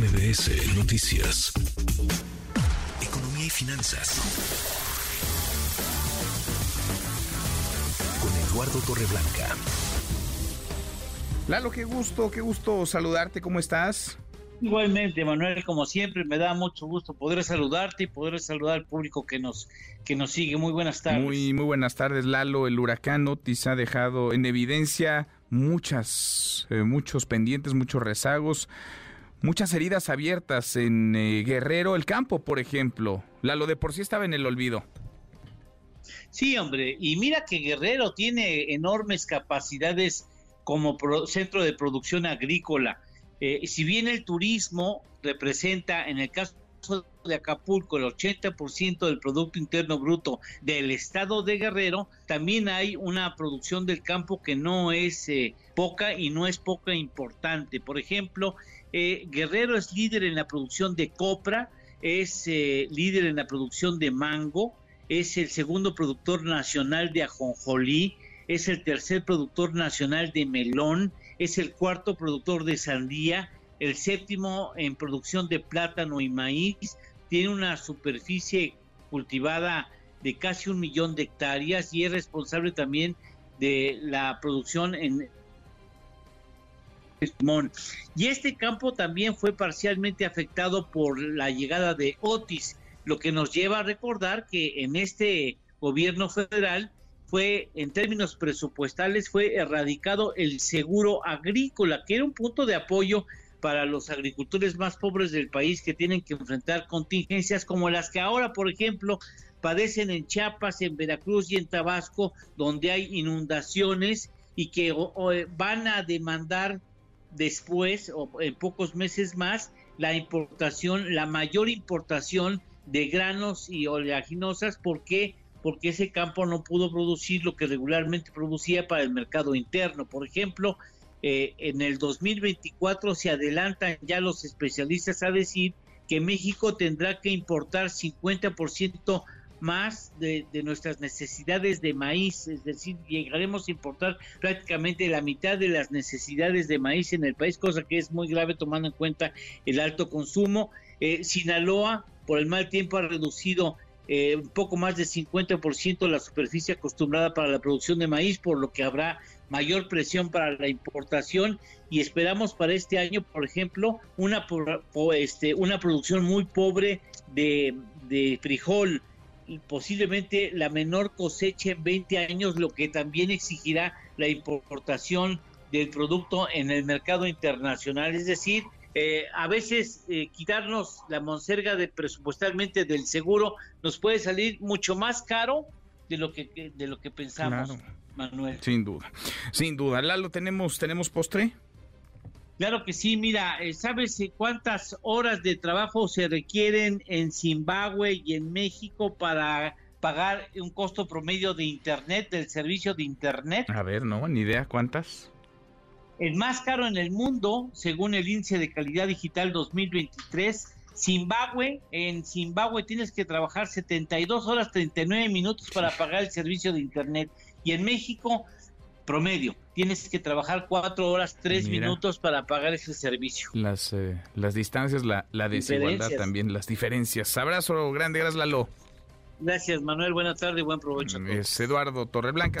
MBS Noticias. Economía y finanzas. Con Eduardo Torreblanca. Lalo, qué gusto, qué gusto saludarte, ¿cómo estás? Igualmente, Manuel, como siempre, me da mucho gusto poder saludarte y poder saludar al público que nos, que nos sigue. Muy buenas tardes. Muy, muy buenas tardes, Lalo. El huracán Otis ha dejado en evidencia muchas, eh, muchos pendientes, muchos rezagos, muchas heridas abiertas en eh, Guerrero, el campo, por ejemplo. Lalo, de por sí estaba en el olvido. Sí, hombre, y mira que Guerrero tiene enormes capacidades como centro de producción agrícola. Eh, si bien el turismo representa, en el caso de Acapulco, el 80% del Producto Interno Bruto del estado de Guerrero, también hay una producción del campo que no es eh, poca y no es poca importante. Por ejemplo, eh, Guerrero es líder en la producción de copra, es líder en la producción de mango, es el segundo productor nacional de ajonjolí, es el tercer productor nacional de melón, es el cuarto productor de sandía, el séptimo en producción de plátano y maíz, tiene una superficie cultivada de casi un millón de hectáreas y es responsable también de la producción en y este campo también fue parcialmente afectado por la llegada de Otis, lo que nos lleva a recordar que en este gobierno federal fue, en términos presupuestales, fue erradicado el seguro agrícola, que era un punto de apoyo para los agricultores más pobres del país que tienen que enfrentar contingencias como las que ahora, por ejemplo, padecen en Chiapas, en Veracruz y en Tabasco, donde hay inundaciones y que van a demandar después o en pocos meses más la importación, la mayor importación de granos y oleaginosas porque porque ese campo no pudo producir lo que regularmente producía para el mercado interno. Por ejemplo, eh, en el 2024 se adelantan ya los especialistas a decir que México tendrá que importar 50% más de, nuestras necesidades de maíz, es decir, llegaremos a importar prácticamente la mitad de las necesidades de maíz en el país, cosa que es muy grave tomando en cuenta el alto consumo. Eh, Sinaloa, por el mal tiempo, ha reducido eh, un poco más de 50% la superficie acostumbrada para la producción de maíz, por lo que habrá mayor presión para la importación y esperamos para este año, por ejemplo, una, este, una producción muy pobre de, de frijol, posiblemente la menor cosecha en 20 años, lo que también exigirá la importación del producto en el mercado internacional. Es decir, eh, a veces eh, quitarnos la monserga de presupuestalmente del seguro nos puede salir mucho más caro de lo que de lo que pensamos, Manuel. Sin duda, sin duda. Lalo, tenemos tenemos postre. Claro que sí, mira, eh, ¿sabes cuántas horas de trabajo se requieren en Zimbabue y en México para pagar un costo promedio de Internet, del servicio de Internet? A ver, no, ni idea cuántas el más caro en el mundo, según el índice de calidad digital 2023. Zimbabue, en Zimbabue tienes que trabajar 72 horas 39 minutos para pagar el servicio de internet y en México promedio tienes que trabajar 4 horas 3 minutos para pagar ese servicio. Las eh, las distancias, la, la desigualdad también, las diferencias. Abrazo grande, gracias Lalo. Gracias Manuel, buena tarde y buen provecho. Es Eduardo Torreblanca